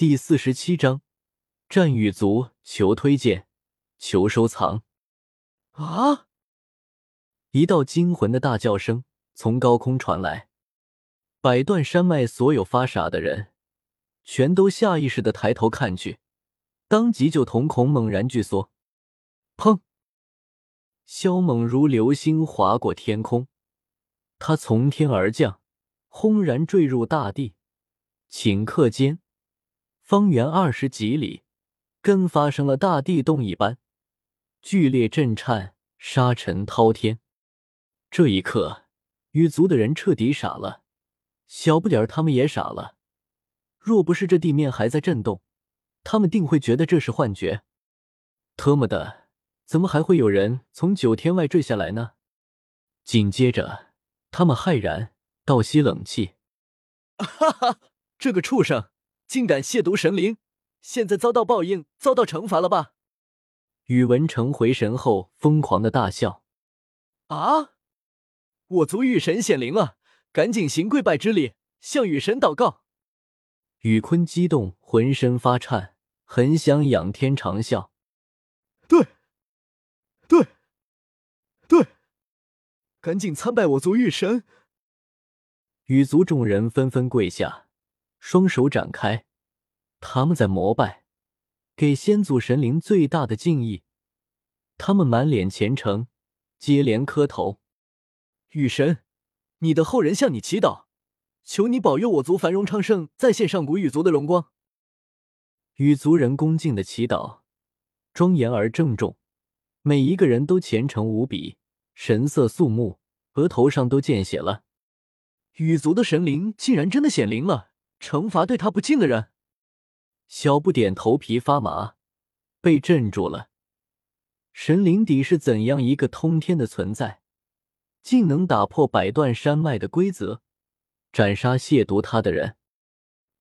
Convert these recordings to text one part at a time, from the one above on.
第四十七章战羽族，求推荐，求收藏。啊！一道惊魂的大叫声从高空传来，百段山脉所有发傻的人全都下意识的抬头看去，当即就瞳孔猛然聚缩。砰！萧猛如流星划过天空，他从天而降，轰然坠入大地。顷刻间，方圆二十几里，跟发生了大地动一般，剧烈震颤，沙尘滔天。这一刻，羽族的人彻底傻了，小不点儿他们也傻了。若不是这地面还在震动，他们定会觉得这是幻觉。特么的，怎么还会有人从九天外坠下来呢？紧接着，他们骇然倒吸冷气，哈哈。这个畜生竟敢亵渎神灵，现在遭到报应，遭到惩罚了吧？宇文成回神后，疯狂的大笑。啊！我族雨神显灵了，赶紧行跪拜之礼，向雨神祷告。宇坤激动，浑身发颤，很想仰天长啸。对，对，对，赶紧参拜我族玉神。羽族众人纷纷跪下。双手展开，他们在膜拜，给先祖神灵最大的敬意。他们满脸虔诚，接连磕头：“雨神，你的后人向你祈祷，求你保佑我族繁荣昌盛，再现上古羽族的荣光。”羽族人恭敬的祈祷，庄严而郑重，每一个人都虔诚无比，神色肃穆，额头上都见血了。羽族的神灵竟然真的显灵了！惩罚对他不敬的人，小不点头皮发麻，被镇住了。神灵底是怎样一个通天的存在，竟能打破百段山脉的规则，斩杀亵渎他的人？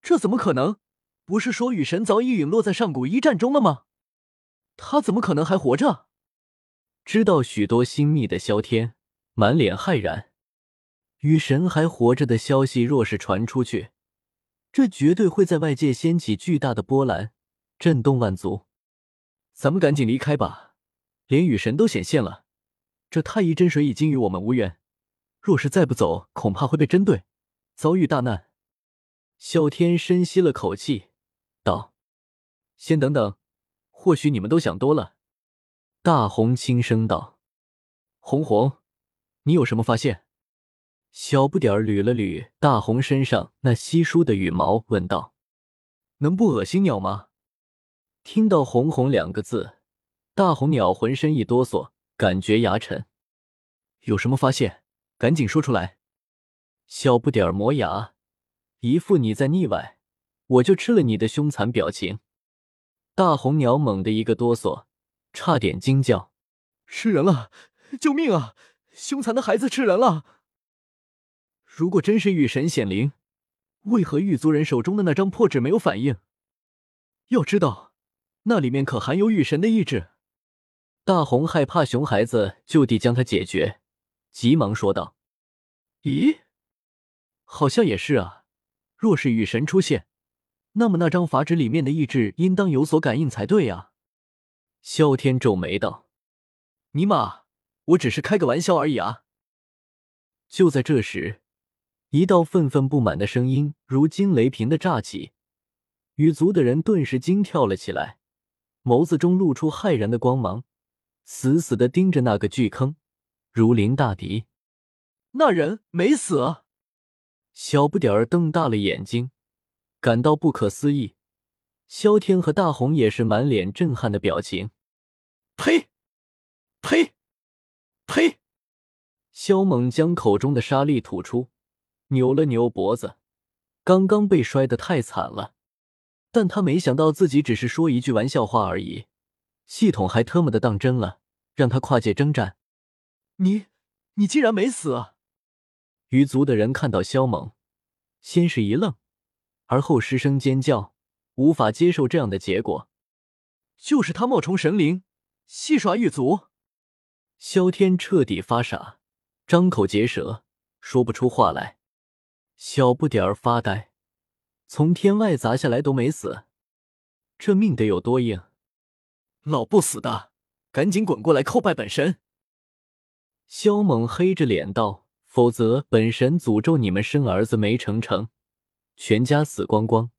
这怎么可能？不是说雨神早已陨落在上古一战中了吗？他怎么可能还活着？知道许多心秘的萧天满脸骇然，雨神还活着的消息若是传出去。这绝对会在外界掀起巨大的波澜，震动万族。咱们赶紧离开吧，连雨神都显现了，这太乙真水已经与我们无缘。若是再不走，恐怕会被针对，遭遇大难。啸天深吸了口气，道：“先等等，或许你们都想多了。”大红轻声道：“红红，你有什么发现？”小不点儿捋了捋大红身上那稀疏的羽毛，问道：“能不恶心鸟吗？”听到“红红”两个字，大红鸟浑身一哆嗦，感觉牙沉。有什么发现？赶紧说出来！小不点儿磨牙，一副你在腻歪，我就吃了你的凶残表情。大红鸟猛地一个哆嗦，差点惊叫：“吃人了！救命啊！凶残的孩子吃人了！”如果真是雨神显灵，为何玉族人手中的那张破纸没有反应？要知道，那里面可含有雨神的意志。大红害怕熊孩子就地将他解决，急忙说道：“咦，好像也是啊。若是雨神出现，那么那张法纸里面的意志应当有所感应才对呀。”萧天皱眉道：“尼玛，我只是开个玩笑而已啊！”就在这时。一道愤愤不满的声音如惊雷平的炸起，羽族的人顿时惊跳了起来，眸子中露出骇然的光芒，死死的盯着那个巨坑，如临大敌。那人没死？小不点儿瞪大了眼睛，感到不可思议。萧天和大红也是满脸震撼的表情。呸！呸！呸！萧猛将口中的沙粒吐出。扭了扭脖子，刚刚被摔得太惨了，但他没想到自己只是说一句玩笑话而已，系统还特么的当真了，让他跨界征战。你，你竟然没死！余族的人看到萧猛，先是一愣，而后失声尖叫，无法接受这样的结果。就是他冒充神灵，戏耍狱族。萧天彻底发傻，张口结舌，说不出话来。小不点儿发呆，从天外砸下来都没死，这命得有多硬？老不死的，赶紧滚过来叩拜本神！萧猛黑着脸道：“否则本神诅咒你们生儿子没成成，全家死光光。”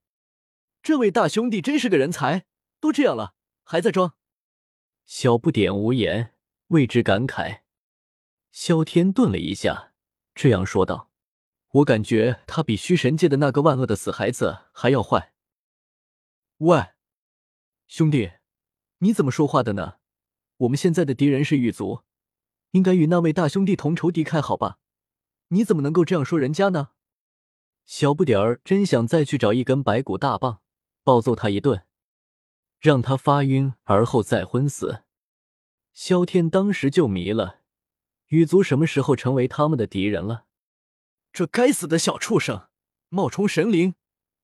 这位大兄弟真是个人才，都这样了还在装。小不点无言，为之感慨。萧天顿了一下，这样说道：“我感觉他比虚神界的那个万恶的死孩子还要坏。”喂，兄弟，你怎么说话的呢？我们现在的敌人是狱卒，应该与那位大兄弟同仇敌忾，好吧？你怎么能够这样说人家呢？小不点儿真想再去找一根白骨大棒，暴揍他一顿，让他发晕，而后再昏死。萧天当时就迷了，狱卒什么时候成为他们的敌人了？这该死的小畜生，冒充神灵！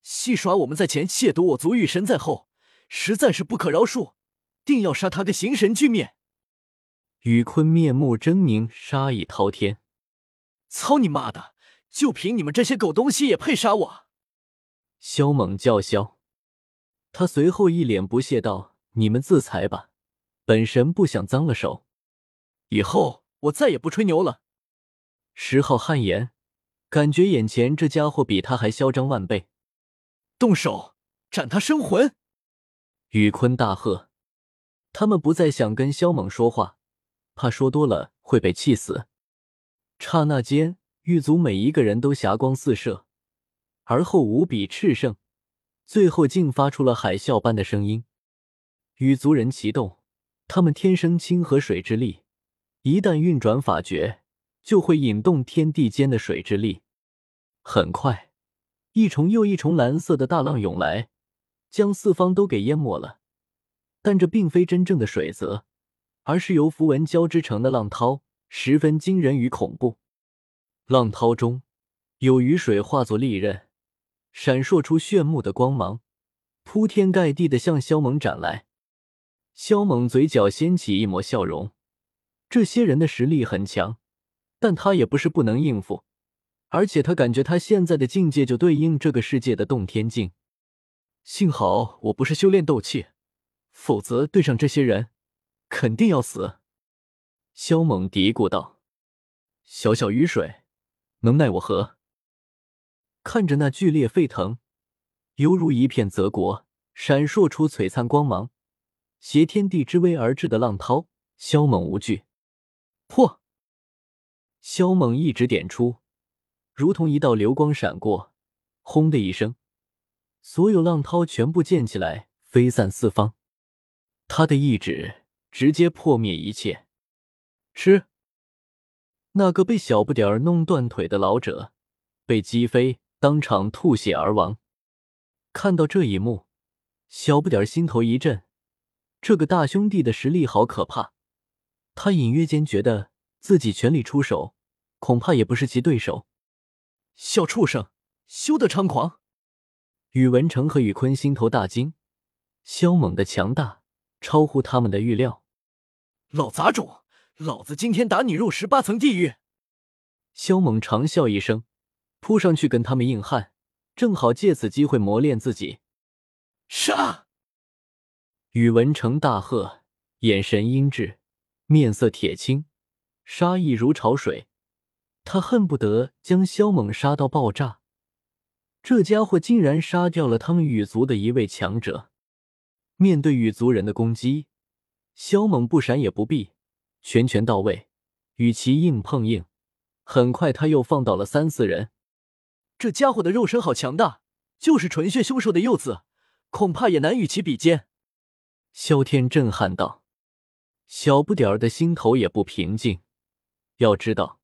戏耍我们在前，亵渎我族与神在后，实在是不可饶恕，定要杀他个形神俱灭。宇坤面目狰狞，杀意滔天。操你妈的！就凭你们这些狗东西也配杀我？萧猛叫嚣。他随后一脸不屑道：“你们自裁吧，本神不想脏了手。以后我再也不吹牛了。”十号汗颜，感觉眼前这家伙比他还嚣张万倍。动手斩他生魂！宇坤大喝。他们不再想跟萧猛说话，怕说多了会被气死。刹那间，狱卒每一个人都霞光四射，而后无比炽盛，最后竟发出了海啸般的声音。狱族人齐动，他们天生清河水之力，一旦运转法诀，就会引动天地间的水之力。很快。一重又一重蓝色的大浪涌来，将四方都给淹没了。但这并非真正的水泽，而是由符文交织成的浪涛，十分惊人与恐怖。浪涛中有雨水化作利刃，闪烁出炫目的光芒，铺天盖地的向萧猛斩来。萧猛嘴角掀起一抹笑容，这些人的实力很强，但他也不是不能应付。而且他感觉他现在的境界就对应这个世界的洞天境。幸好我不是修炼斗气，否则对上这些人，肯定要死。萧猛嘀咕道：“小小雨水，能奈我何？”看着那剧烈沸腾，犹如一片泽国，闪烁出璀璨光芒，挟天地之威而至的浪涛，萧猛无惧。破！萧猛一指点出。如同一道流光闪过，轰的一声，所有浪涛全部溅起来，飞散四方。他的意指直接破灭一切。吃！那个被小不点儿弄断腿的老者被击飞，当场吐血而亡。看到这一幕，小不点儿心头一震，这个大兄弟的实力好可怕。他隐约间觉得自己全力出手，恐怕也不是其对手。小畜生，休得猖狂！宇文成和宇坤心头大惊，萧猛的强大超乎他们的预料。老杂种，老子今天打你入十八层地狱！萧猛长笑一声，扑上去跟他们硬汉，正好借此机会磨练自己。杀！宇文成大喝，眼神阴鸷，面色铁青，杀意如潮水。他恨不得将萧猛杀到爆炸，这家伙竟然杀掉了他们羽族的一位强者。面对羽族人的攻击，萧猛不闪也不避，拳拳到位，与其硬碰硬。很快他又放倒了三四人。这家伙的肉身好强大，就是纯血凶兽的幼子，恐怕也难与其比肩。萧天震撼道：“小不点儿的心头也不平静，要知道。”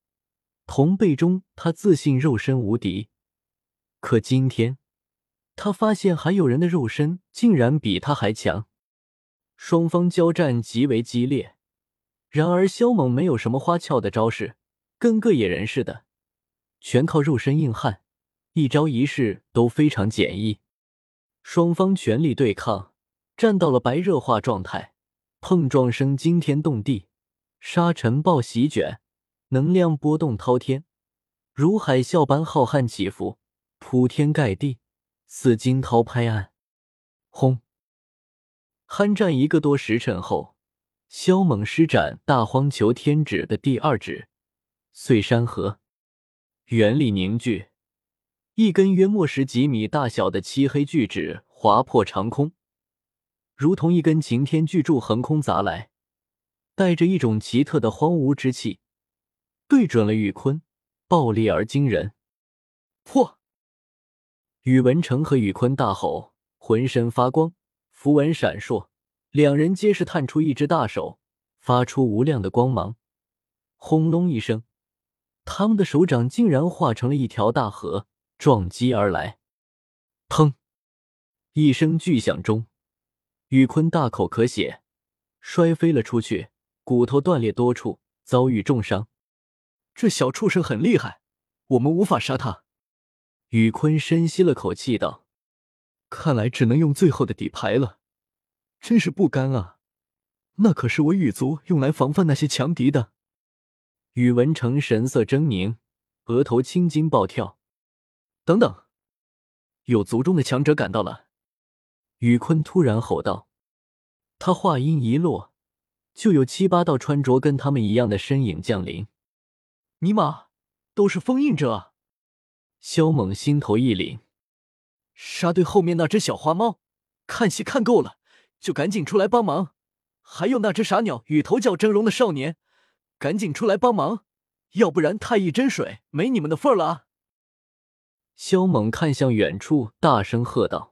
同辈中，他自信肉身无敌，可今天他发现还有人的肉身竟然比他还强。双方交战极为激烈，然而萧猛没有什么花俏的招式，跟个野人似的，全靠肉身硬汉，一招一式都非常简易。双方全力对抗，战到了白热化状态，碰撞声惊天动地，沙尘暴席卷。能量波动滔天，如海啸般浩瀚起伏，铺天盖地，似惊涛拍岸。轰！酣战一个多时辰后，萧猛施展大荒求天指的第二指碎山河，原力凝聚，一根约莫十几米大小的漆黑巨指划破长空，如同一根擎天巨柱横空砸来，带着一种奇特的荒芜之气，对准了宇坤，暴力而惊人。破！宇文成和宇坤大吼，浑身发光。符文闪烁，两人皆是探出一只大手，发出无量的光芒。轰隆一声，他们的手掌竟然化成了一条大河，撞击而来。砰！一声巨响中，宇坤大口咳血，摔飞了出去，骨头断裂多处，遭遇重伤。这小畜生很厉害，我们无法杀他。宇坤深吸了口气道。看来只能用最后的底牌了，真是不甘啊！那可是我羽族用来防范那些强敌的。宇文成神色狰狞，额头青筋暴跳。等等，有族中的强者赶到了！宇坤突然吼道。他话音一落，就有七八道穿着跟他们一样的身影降临。尼玛，都是封印者！啊！萧猛心头一凛。沙队后面那只小花猫，看戏看够了，就赶紧出来帮忙。还有那只傻鸟羽头角峥嵘的少年，赶紧出来帮忙，要不然太乙真水没你们的份了啊！萧猛看向远处，大声喝道。